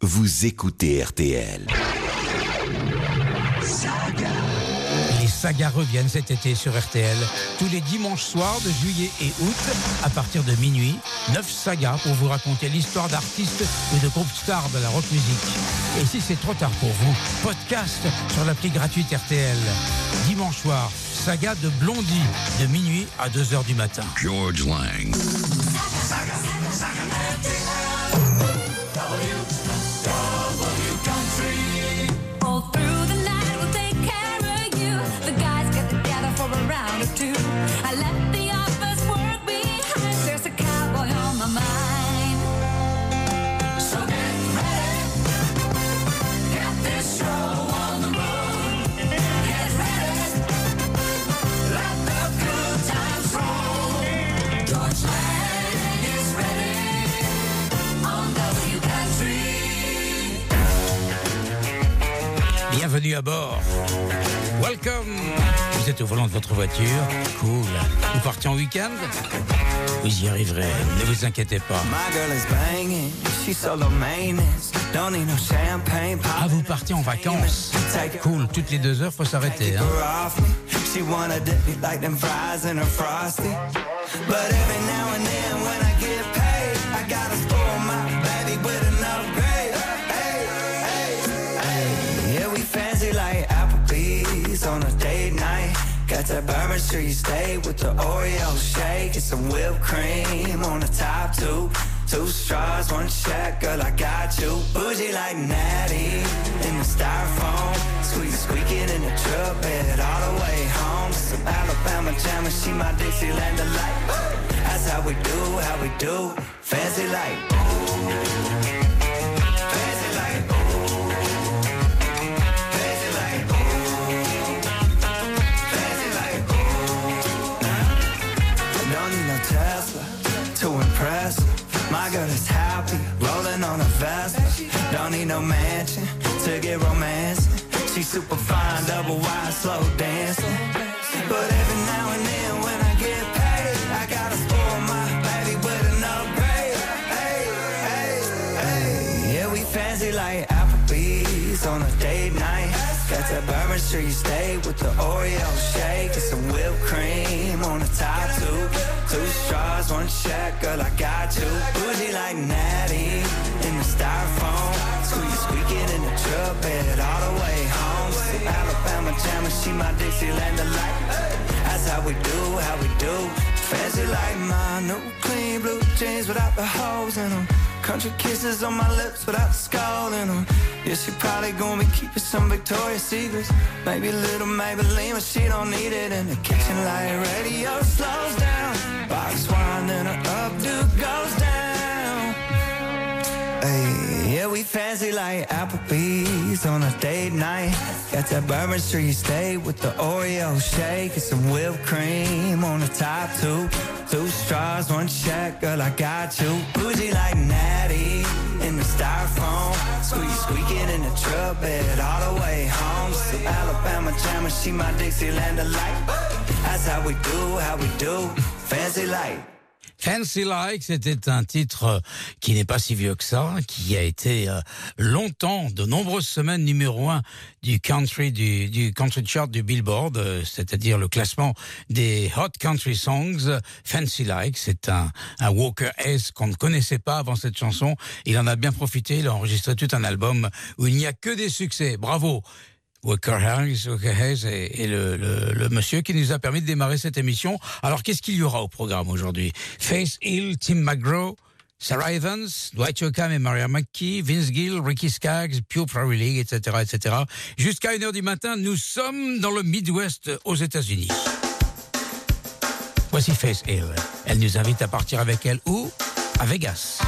Vous écoutez RTL. Les sagas reviennent cet été sur RTL. Tous les dimanches soirs de juillet et août, à partir de minuit, neuf sagas pour vous raconter l'histoire d'artistes et de groupes stars de la rock musique. Et si c'est trop tard pour vous, podcast sur l'appli gratuite RTL. Dimanche soir, saga de Blondie, de minuit à 2h du matin. George Lang. Bienvenue à bord. Welcome. Vous êtes au volant de votre voiture. Cool. Vous partez en week-end? Vous y arriverez. Ne vous inquiétez pas. Ah, vous partez en vacances. Cool. Toutes les deux heures, faut s'arrêter. Hein. That Bourbon Street steak with the Oreo shake and some whipped cream on the top two. Two straws, one check, girl, I got you. Bougie like Natty in the styrofoam. Squeak squeaking in the truck bed all the way home. Some Alabama jam and she my Dixieland delight. That's how we do, how we do. Fancy like. Is happy, rolling on a Vespa. Don't need no mansion to get romance. She's super fine, double wide, slow dancing. But that you stay with the Oreo shake and some whipped cream on the top two. Two straws, one check, girl, I got you. Bougie like Natty in the styrofoam. Squeak squeaking in the truck bed all the way home. Some Alabama jam and she my Dixieland delight. That's how we do, how we do. Fancy like my new clean blue jeans without the holes in them. Country kisses on my lips without the skull in them. Yeah, she probably gonna be keeping some Victoria's Secrets. Maybe little Maybelline, but she don't need it in the kitchen. Like radio slows down. Box wine, then her updo goes down. Hey, yeah, we fancy like Applebee's on a date night. Got that Bourbon Street steak with the Oreo shake and some whipped cream on the top two. Two straws, one check, girl, I got you. Bougie like Natty in the styrofoam. Squeak squeaking in the truck bed all the way home. Some Alabama jam and she my Dixieland delight. That's how we do, how we do. Fancy like. Fancy Like, c'était un titre euh, qui n'est pas si vieux que ça, qui a été euh, longtemps, de nombreuses semaines numéro un du country, du, du country chart du Billboard, euh, c'est-à-dire le classement des hot country songs. Fancy Like, c'est un, un Walker S qu'on ne connaissait pas avant cette chanson. Il en a bien profité, il a enregistré tout un album où il n'y a que des succès. Bravo! Walker Harris, Walker Hayes et le, monsieur qui nous a permis de démarrer cette émission. Alors, qu'est-ce qu'il y aura au programme aujourd'hui? Faith Hill, Tim McGraw, Sarah Evans, Dwight Yoakam et Maria McKee, Vince Gill, Ricky Skaggs, Pure Prairie League, etc., etc. Jusqu'à 1h du matin, nous sommes dans le Midwest aux États-Unis. Voici Faith Hill. Elle nous invite à partir avec elle où À Vegas.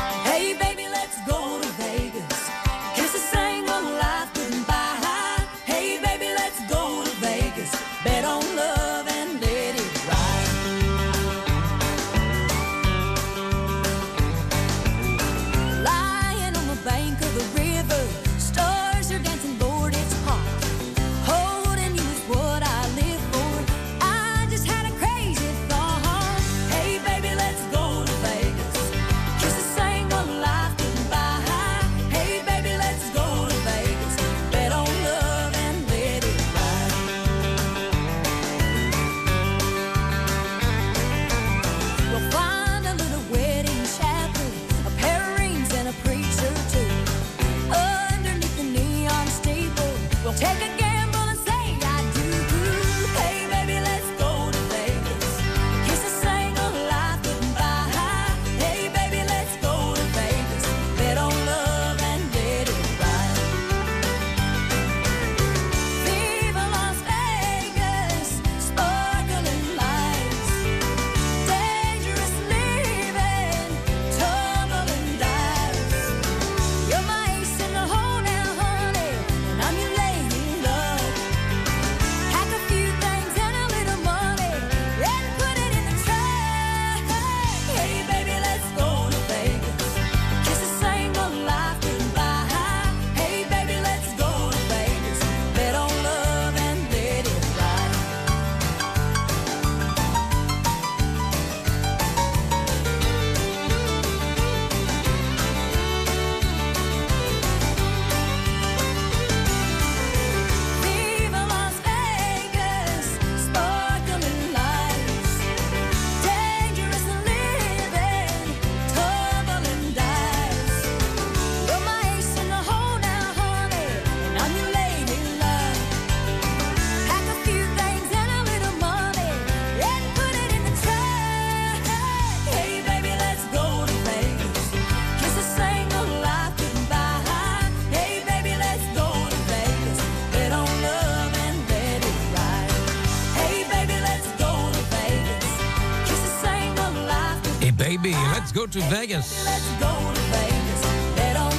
to Vegas.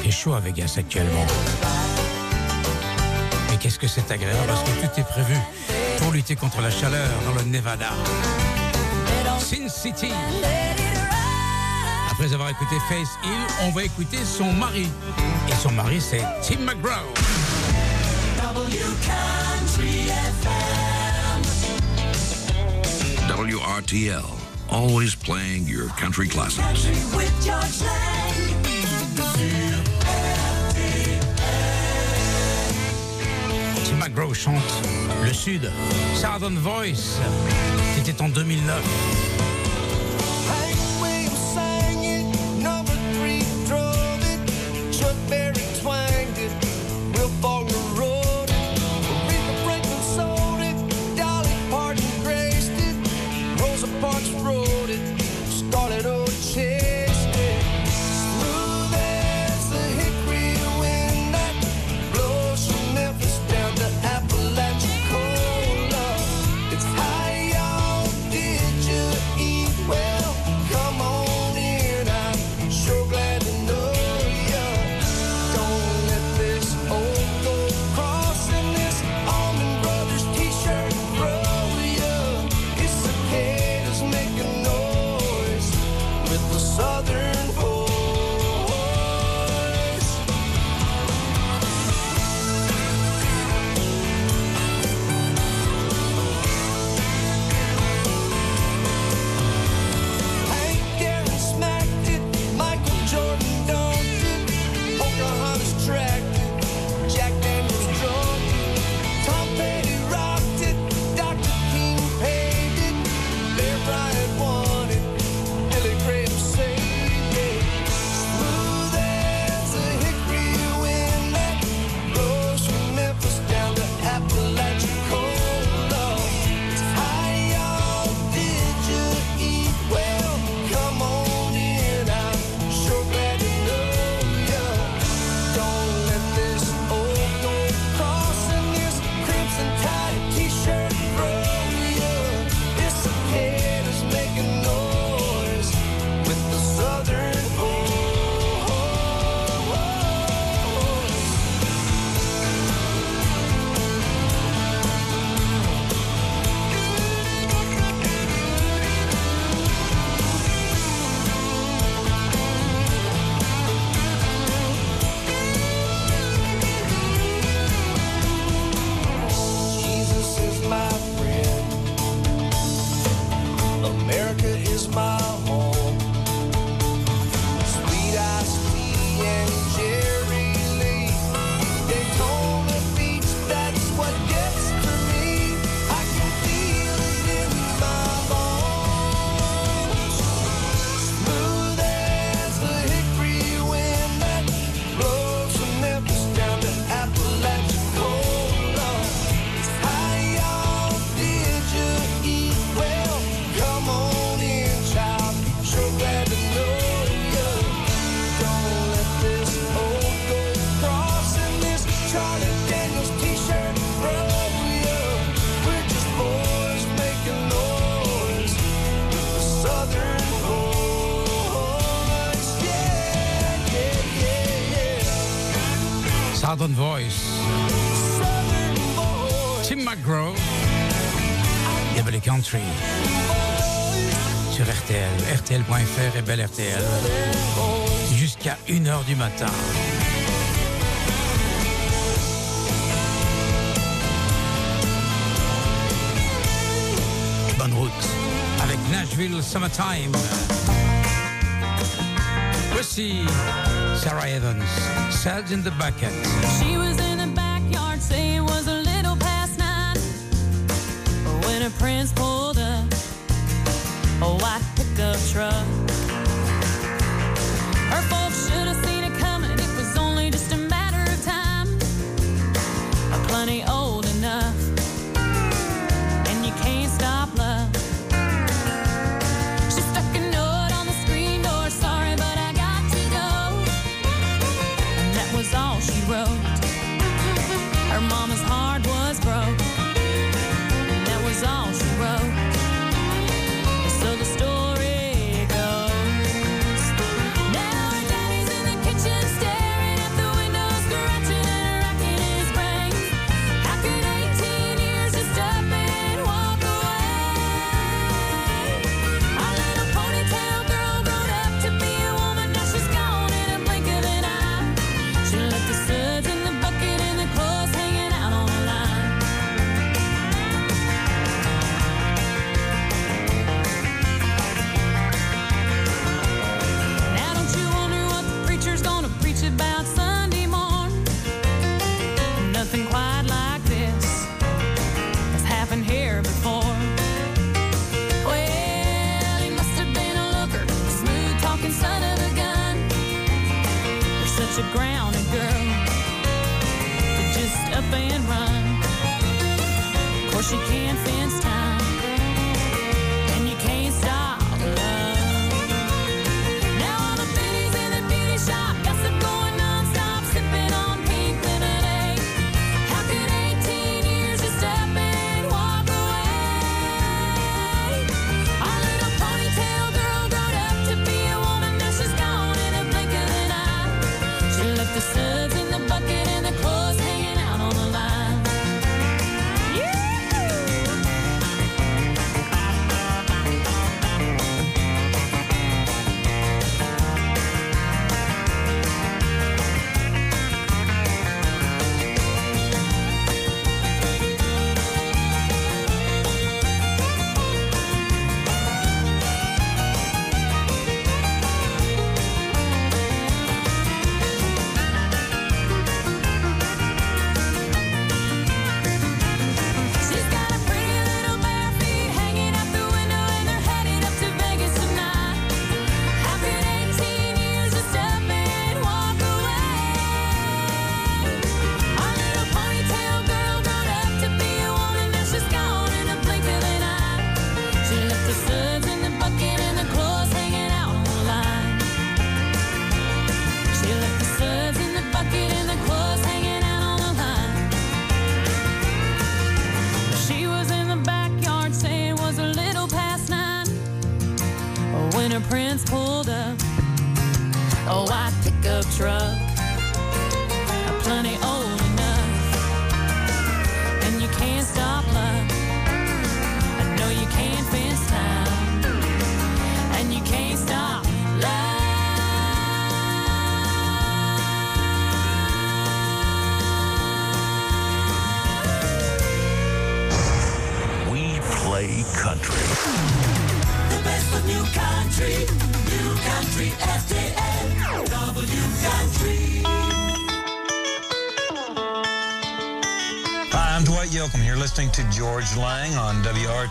Est chaud à Vegas actuellement. Mais qu'est-ce que c'est agréable parce que tout est prévu pour lutter contre la chaleur dans le Nevada. Sin City. Après avoir écouté Face Hill, on va écouter son mari. Et son mari, c'est Tim McGraw. WRTL always playing your country classics. Tim McGraw chante Le Sud, Southern Voice. C'était en 2009. Southern Voice. Tim McGraw. Double Country. Sur RTL, RTL.fr et Belle RTL. Jusqu'à 1h du matin. Bonne route avec Nashville Summertime. Voici Sarah Evans, Suds in the Bucket. She was in the backyard, say it was a little past nine. But when a prince pulled up, a white pickup truck.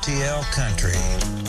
RTL Country.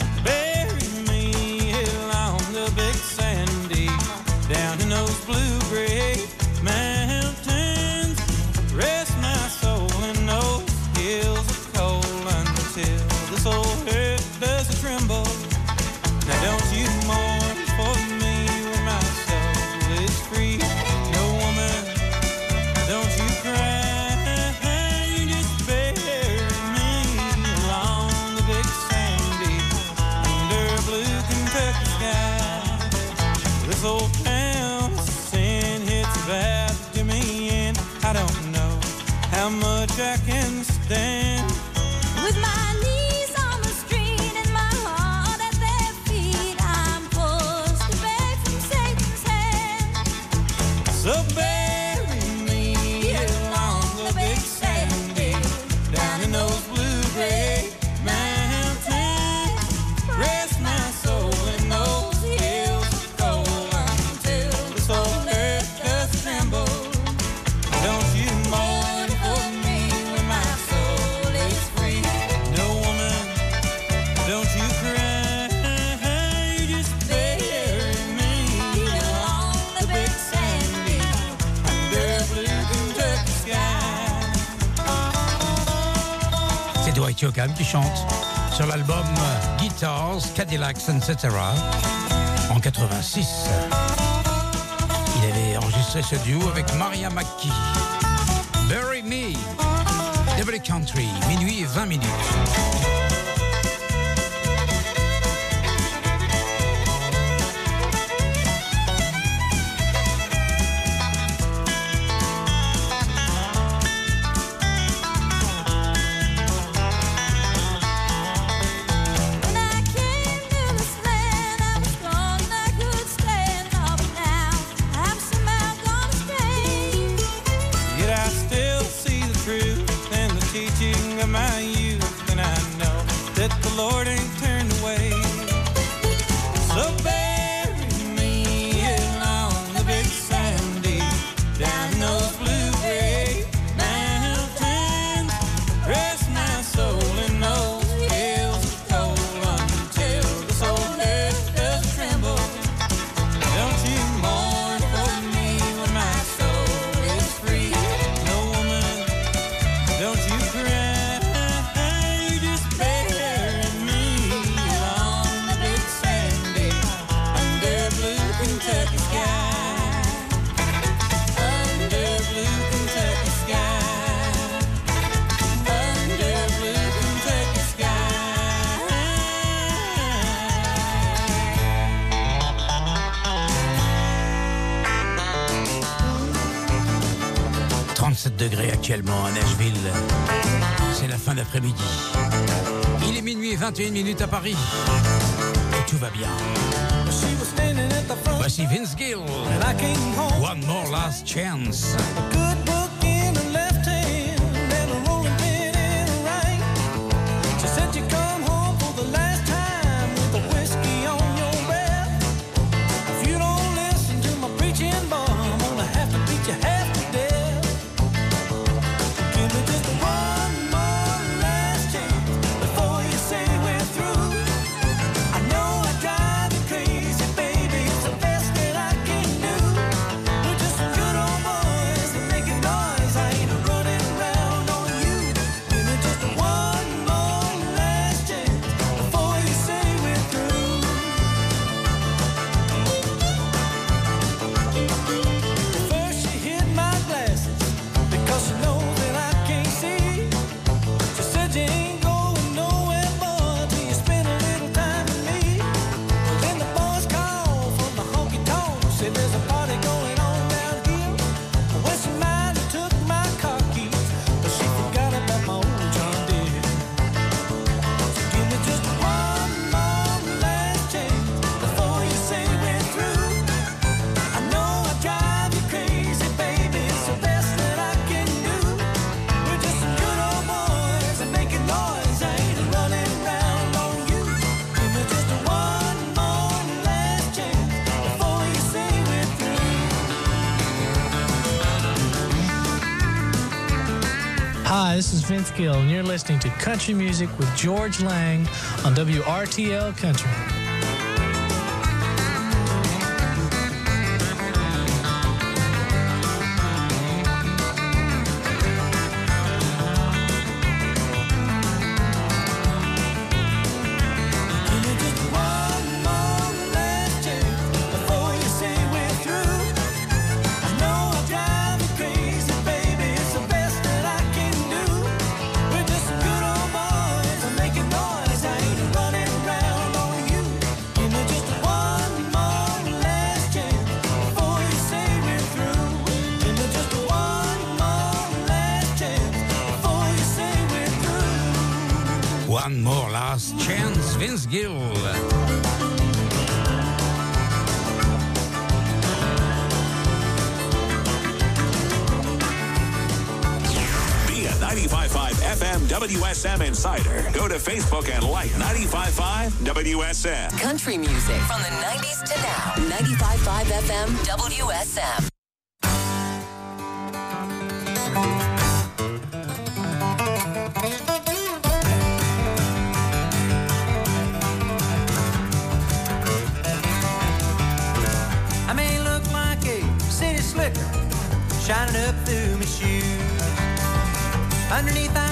Qui chante sur l'album euh, Guitars, Cadillacs, etc. en 86. Il avait enregistré ce duo avec Maria McKee. Bury Me, Double Country, minuit et 20 minutes. 21 minutes à Paris. Et tout va bien. Voici Vince Gill. One more last chance. Vince Gill, and you're listening to Country Music with George Lang on WRTL Country. Go to Facebook and like 95.5 WSM. Country music from the 90s to now. 95.5 FM WSM. I may look like a city slicker shining up through my shoes. Underneath, I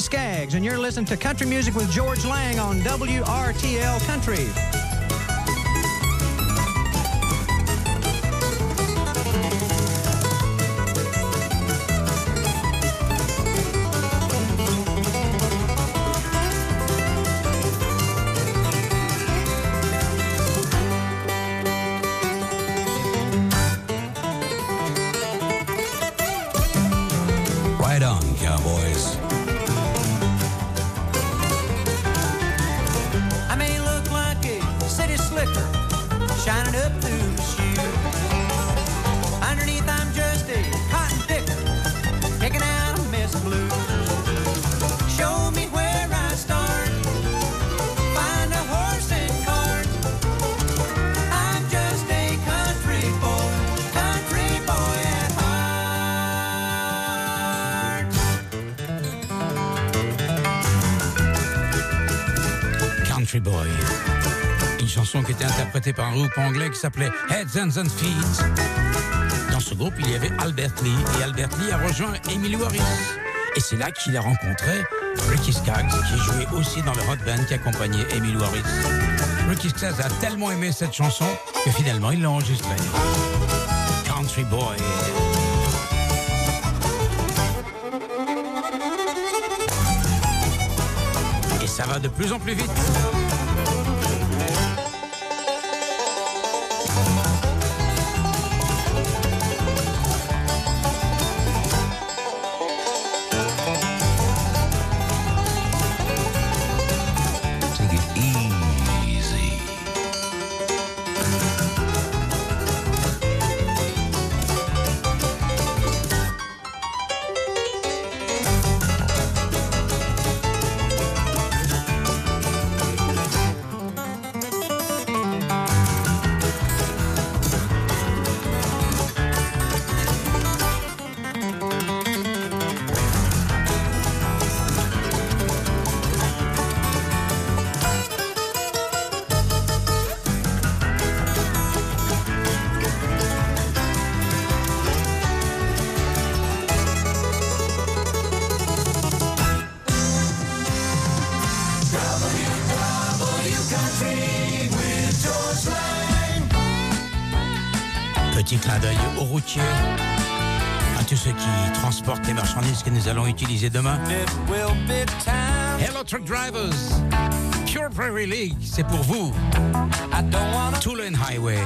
Skaggs, and you're listening to Country Music with George Lang on WRTL Country. Interprétée par un groupe anglais qui s'appelait Heads and Feet. Dans ce groupe, il y avait Albert Lee et Albert Lee a rejoint Emily Harris. Et c'est là qu'il a rencontré Ricky Skaggs qui jouait aussi dans le hot band qui accompagnait Emily Harris. Ricky Skaggs a tellement aimé cette chanson que finalement il l'a enregistrée. Country Boy. Et ça va de plus en plus vite. Qui transportent les marchandises que nous allons utiliser demain. Hello Truck Drivers, Pure Prairie League, c'est pour vous. Tulane Highway.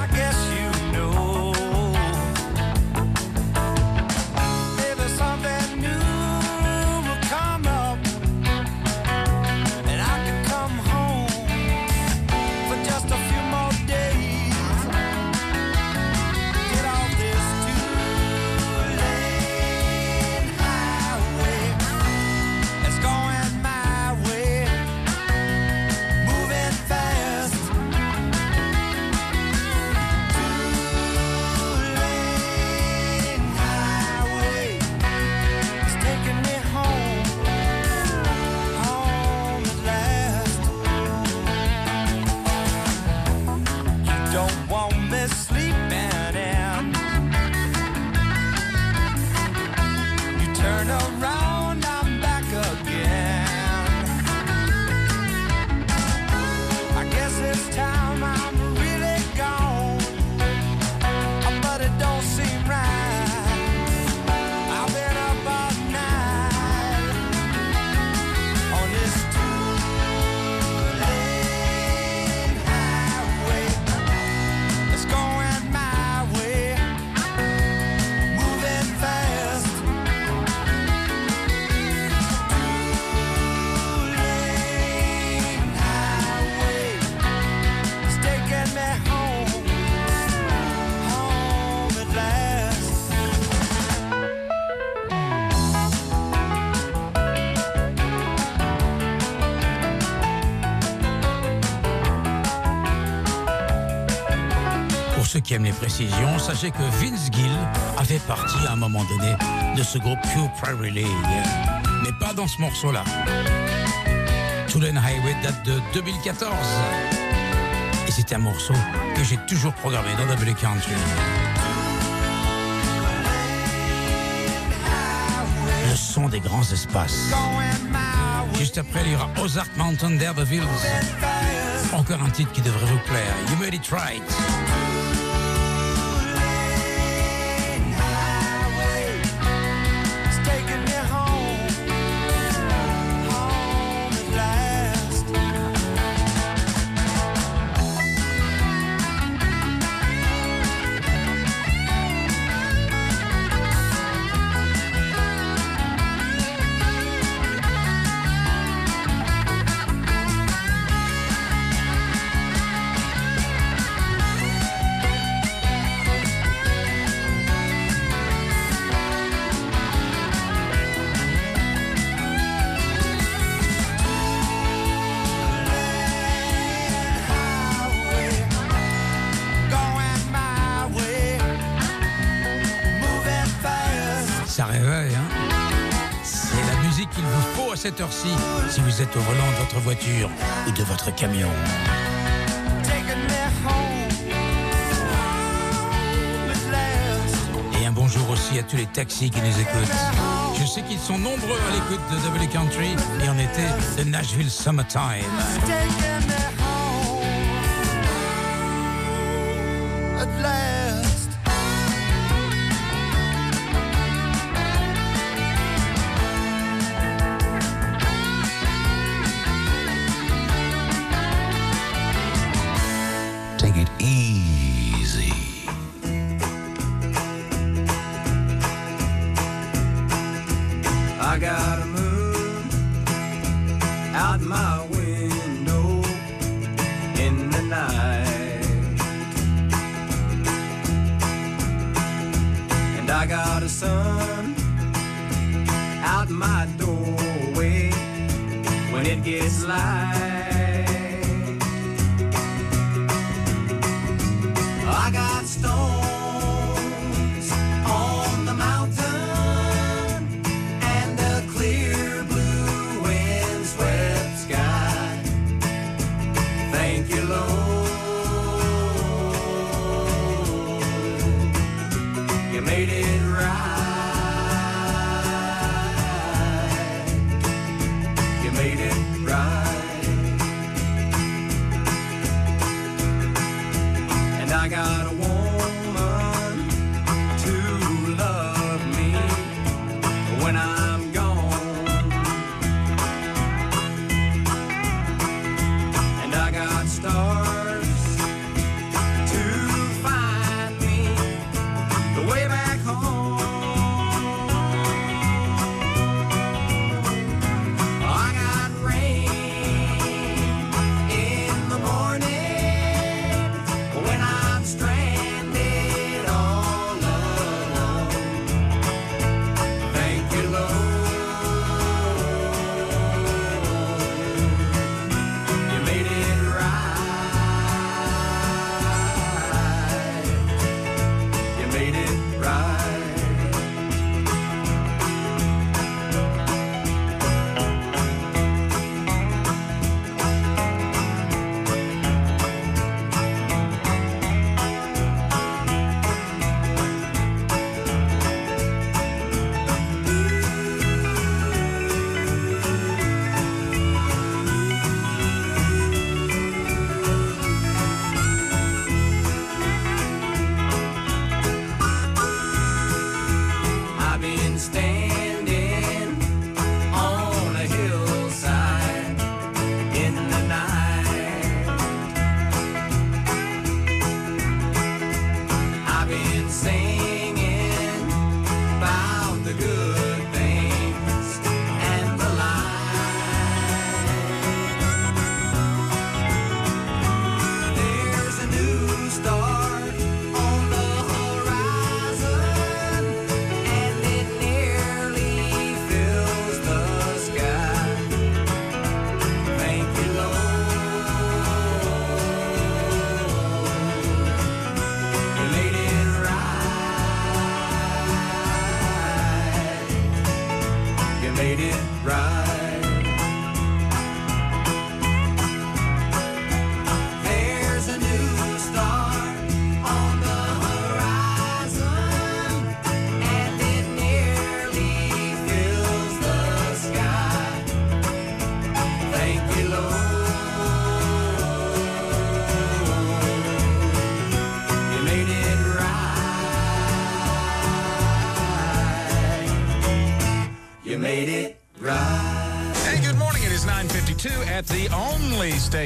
Sachez que Vince Gill a fait partie à un moment donné de ce groupe Pure Prairie League. Mais pas dans ce morceau-là. Tulane Highway date de 2014. Et c'est un morceau que j'ai toujours programmé dans W Country. Le son des grands espaces. Juste après, il y aura Ozark Mountain d'Herbevilles. Encore un titre qui devrait vous plaire. You made it right. cette heure-ci si vous êtes au volant de votre voiture ou de votre camion. Et un bonjour aussi à tous les taxis qui nous écoutent. Je sais qu'ils sont nombreux à l'écoute de W Country et en été de Nashville Summertime. made it right. insane.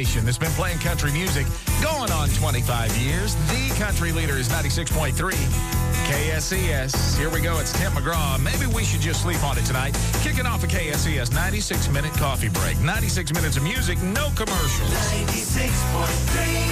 station that's been playing country music going on 25 years. The country leader is 96.3 KSES. Here we go. It's Tim McGraw. Maybe we should just sleep on it tonight. Kicking off a KSES 96 minute coffee break, 96 minutes of music, no commercials. 96.3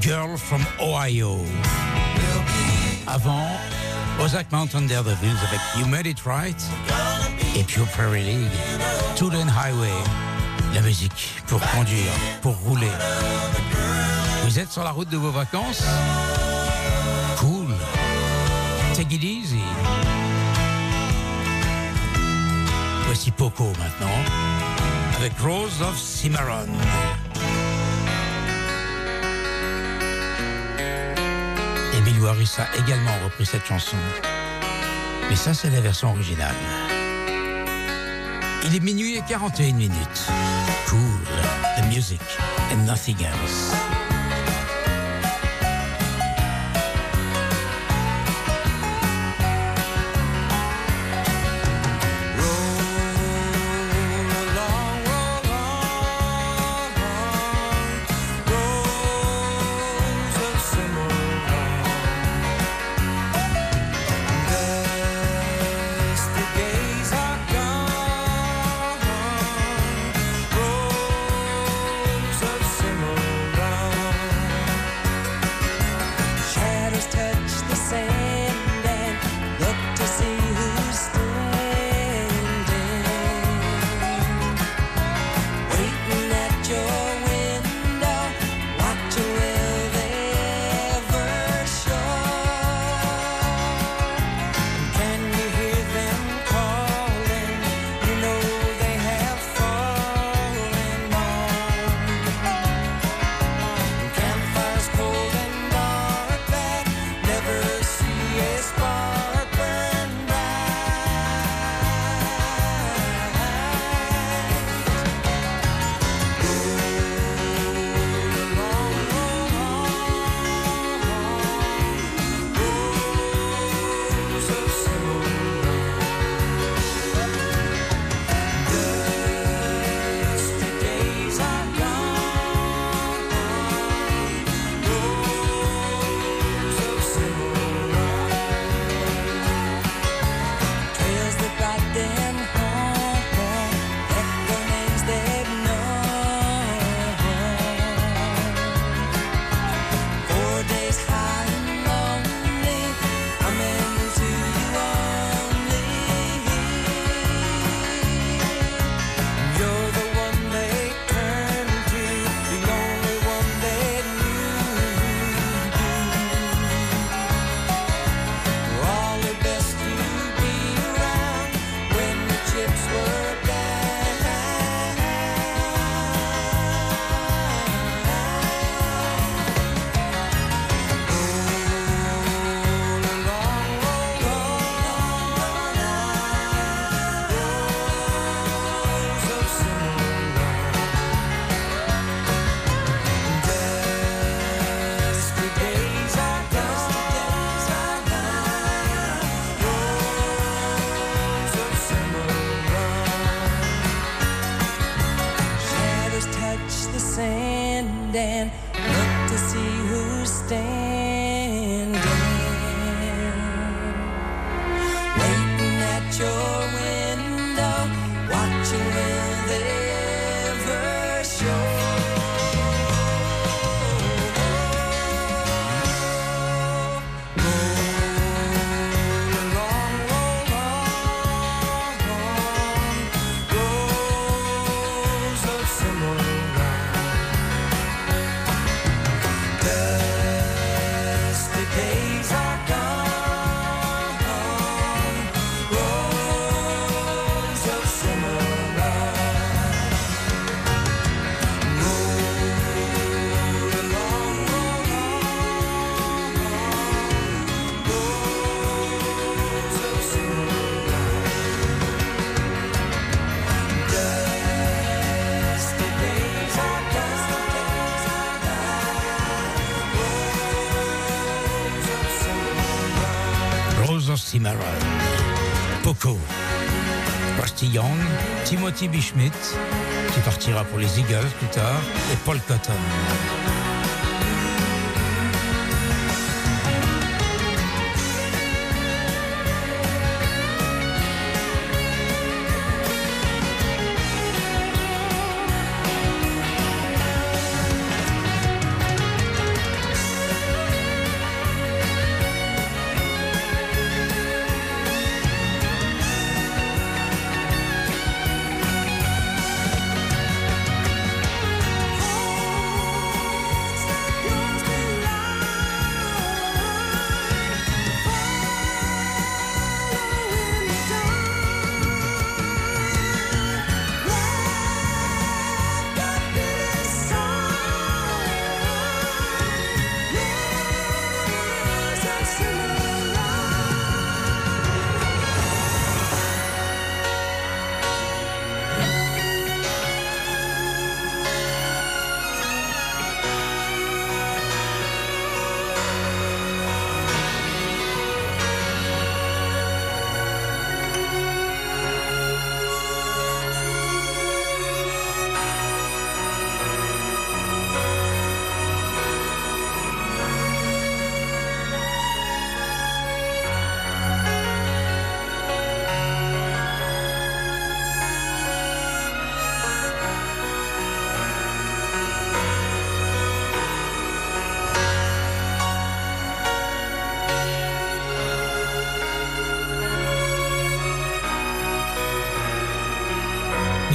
Girl from Ohio. Avant, Ozark Mountain Daredevils avec You Made It Right et Pure Prairie League. Tulane Highway. La musique pour conduire, pour rouler. Vous êtes sur la route de vos vacances? Cool. Take it easy. Voici Poco maintenant, avec Rose of Cimarron. A également repris cette chanson. Mais ça, c'est la version originale. Il est minuit et 41 minutes. Cool. The music and nothing else. Poco. Rusty Young, Timothy B. Schmidt, qui partira pour les Eagles plus tard, et Paul Cotton.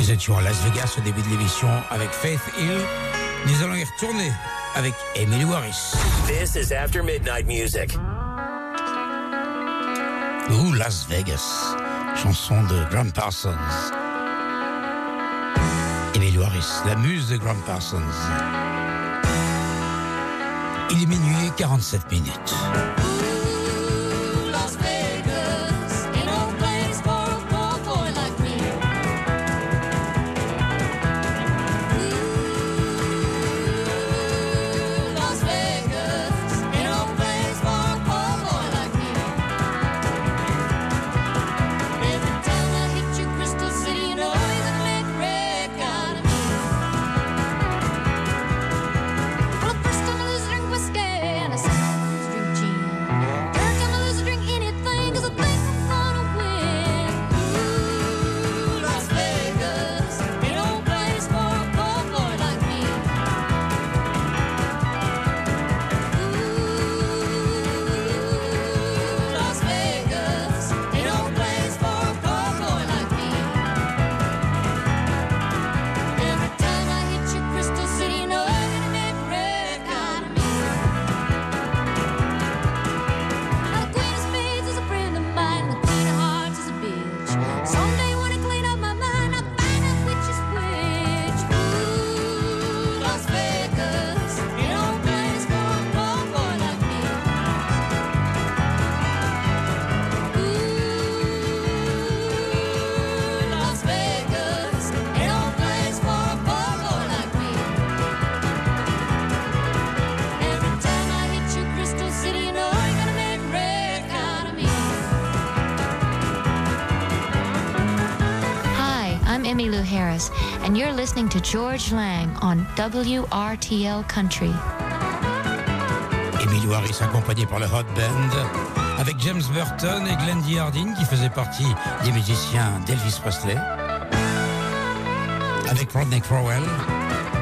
nous étions à Las Vegas au début de l'émission avec Faith Hill. Nous allons y retourner avec Emily Warris. This is After Midnight Music. Ou Las Vegas, chanson de Graham Parsons. Emily Warris, la muse de Graham Parsons. Il est minuit 47 minutes. and you're listening to George Lang on WRTL Country. Emilio Harris accompagné par le Hot Band avec James Burton et Glendy Hardin qui faisaient partie des musiciens d'Elvis Presley, avec Rodney Crowell,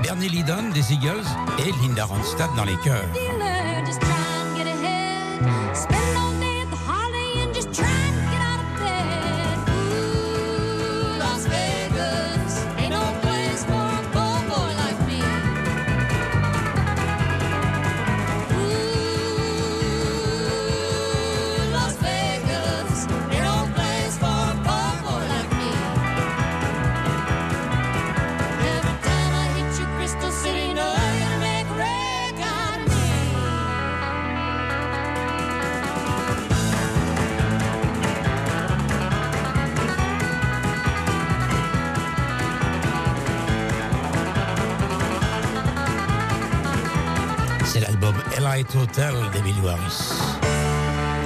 Bernie Lydon des Eagles et Linda Ronstadt dans les chœurs. Des Bill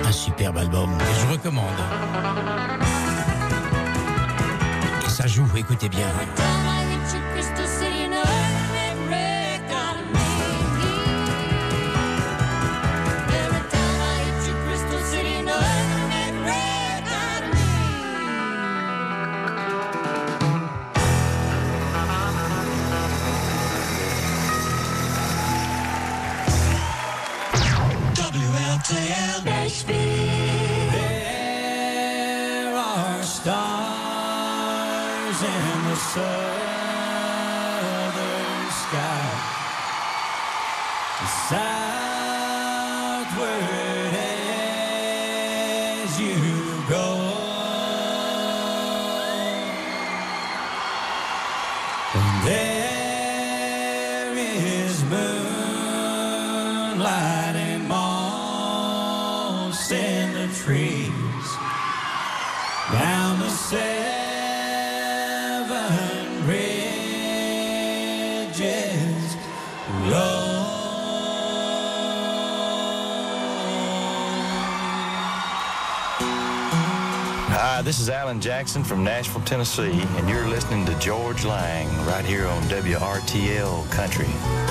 Un superbe album que je recommande. Ça joue, écoutez bien. is Alan Jackson from Nashville, Tennessee, and you're listening to George Lang right here on WRTL Country.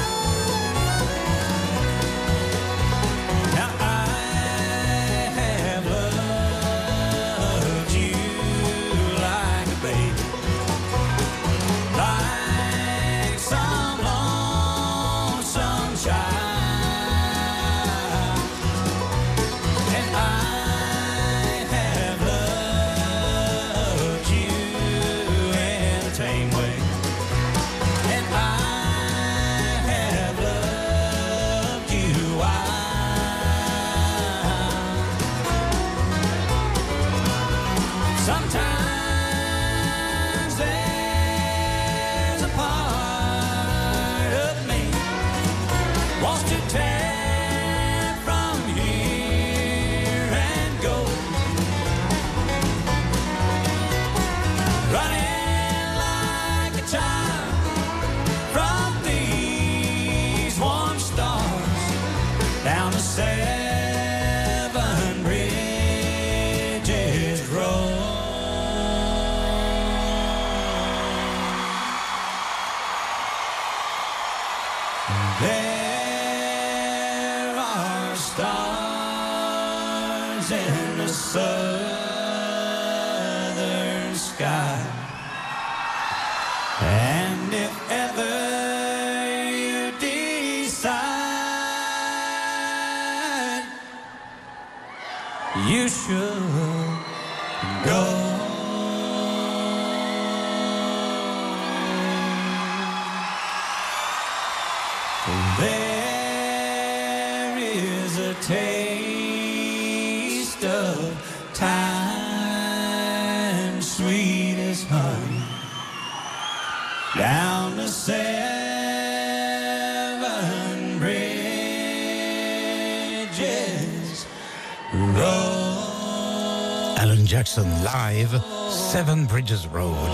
Live, Seven Bridges Road,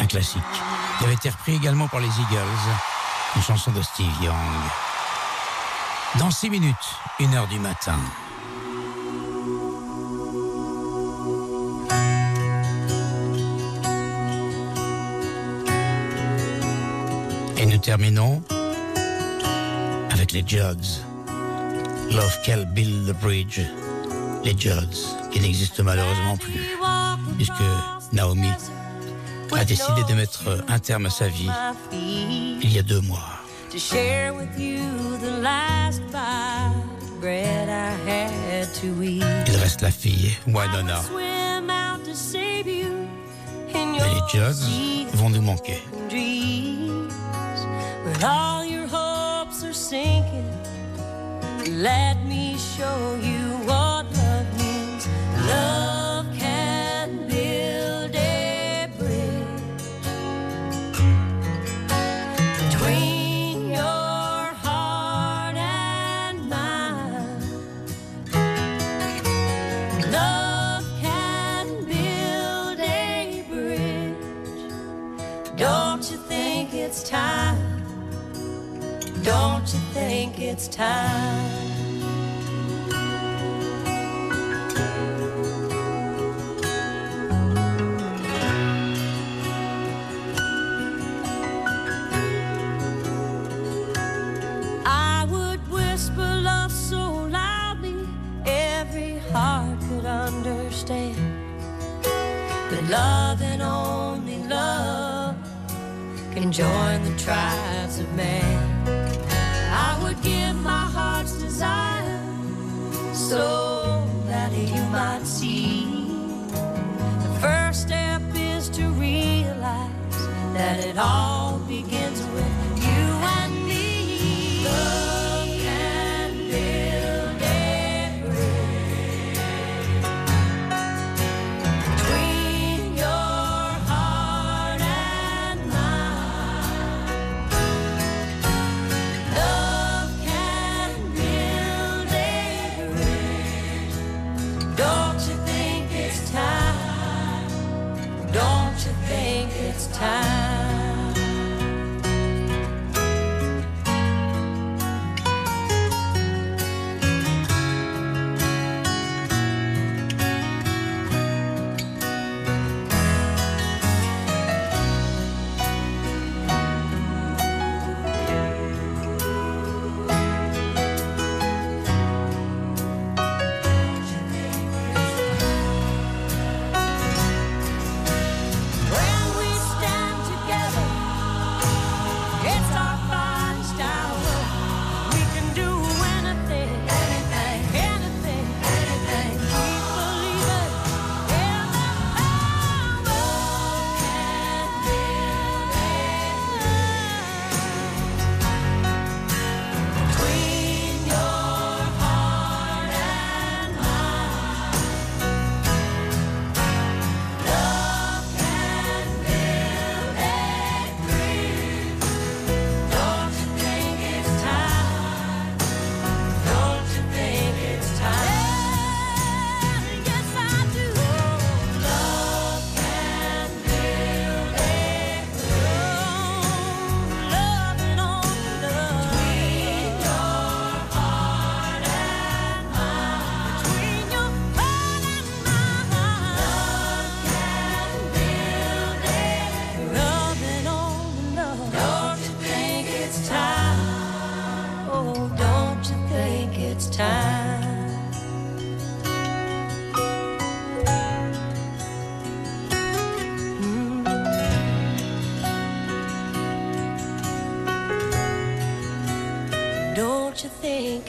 un classique. Il avait été repris également par les Eagles, une chanson de Steve Young. Dans six minutes, une heure du matin. Et nous terminons avec les Jugs. Love Can Build the Bridge. Les Jugs, qui n'existent malheureusement plus, puisque Naomi a décidé de mettre un terme à sa vie il y a deux mois. to share with you the last bite of bread I had to eat. Il reste la fille, Winona. Mais les Jugs vont nous manquer. let me show you Don't you think it's time? I would whisper love so loudly every heart could understand. Love and only love can join the tribes of man. So that you might see. The first step is to realize that it all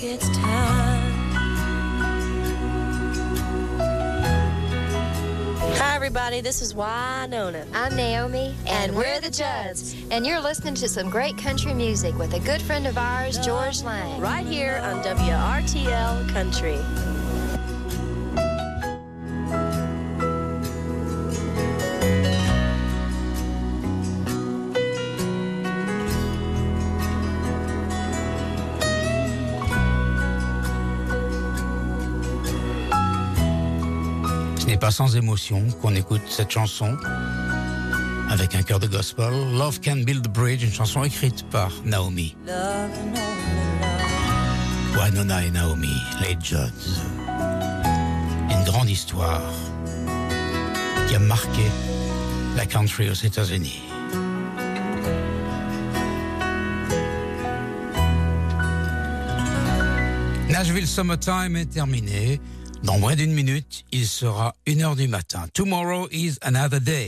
it's time? Hi, everybody. This is Winona. I'm Naomi, and, we're the Judds. And you're listening to some great country music with a good friend of ours, George Lang. Right here on WRTL Country. Sans émotion qu'on écoute cette chanson avec un cœur de gospel. Love Can Build a Bridge, une chanson écrite par Naomi. Winona et Naomi, les Judds. Une grande histoire qui a marqué la country aux États-Unis. Nashville Summertime est terminé. Dans moins d'une minute, il sera une heure du matin. Tomorrow is another day.